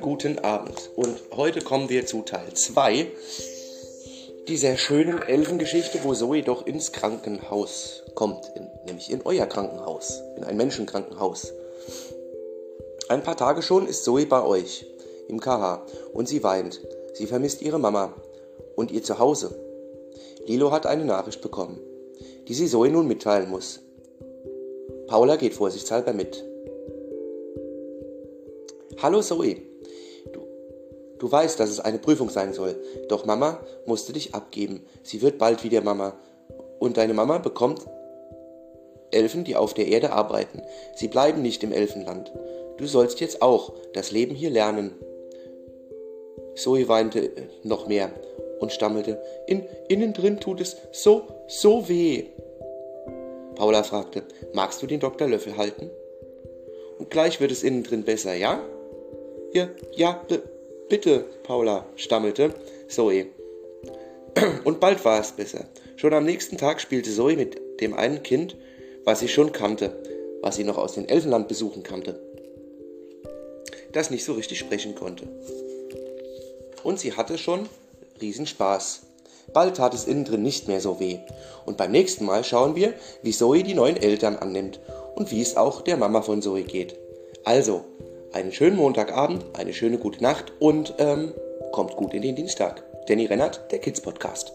guten Abend. Und heute kommen wir zu Teil 2 dieser schönen Elfengeschichte, wo Zoe doch ins Krankenhaus kommt, in, nämlich in euer Krankenhaus, in ein Menschenkrankenhaus. Ein paar Tage schon ist Zoe bei euch im KH und sie weint. Sie vermisst ihre Mama und ihr Zuhause. Lilo hat eine Nachricht bekommen, die sie Zoe nun mitteilen muss. Paula geht vorsichtshalber mit. Hallo Zoe. Du, du weißt, dass es eine Prüfung sein soll. Doch Mama musste dich abgeben. Sie wird bald wieder Mama. Und deine Mama bekommt Elfen, die auf der Erde arbeiten. Sie bleiben nicht im Elfenland. Du sollst jetzt auch das Leben hier lernen. Zoe weinte noch mehr und stammelte, in, innen drin tut es so, so weh. Paula fragte, magst du den Dr. Löffel halten? Und gleich wird es innen drin besser, ja? Ja, ja, bitte, Paula, stammelte Zoe. Und bald war es besser. Schon am nächsten Tag spielte Zoe mit dem einen Kind, was sie schon kannte, was sie noch aus den Elfenlandbesuchen kannte, das nicht so richtig sprechen konnte. Und sie hatte schon Riesenspaß. Bald tat es innen drin nicht mehr so weh. Und beim nächsten Mal schauen wir, wie Zoe die neuen Eltern annimmt und wie es auch der Mama von Zoe geht. Also, einen schönen Montagabend, eine schöne gute Nacht und ähm, kommt gut in den Dienstag. Danny Rennert, der Kids Podcast.